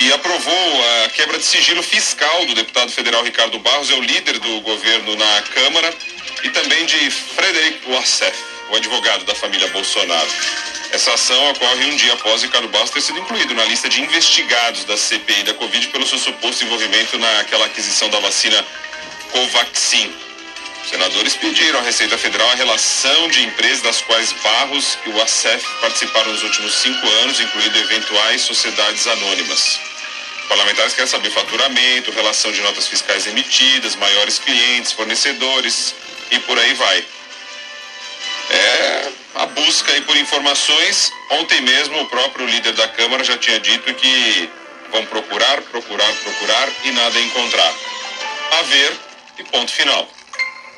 e aprovou a quebra de sigilo fiscal do deputado federal Ricardo Barros, é o líder do governo na Câmara, e também de Frederic Wassef, o advogado da família Bolsonaro. Essa ação ocorre um dia após Ricardo Barros ter sido incluído na lista de investigados da CPI da Covid pelo seu suposto envolvimento naquela aquisição da vacina Covaxin. Senadores pediram à Receita Federal a relação de empresas das quais Barros e o ACEF participaram nos últimos cinco anos, incluindo eventuais sociedades anônimas. Parlamentares querem saber faturamento, relação de notas fiscais emitidas, maiores clientes, fornecedores e por aí vai. É a busca aí por informações. Ontem mesmo o próprio líder da Câmara já tinha dito que vão procurar, procurar, procurar e nada encontrar. A ver e ponto final.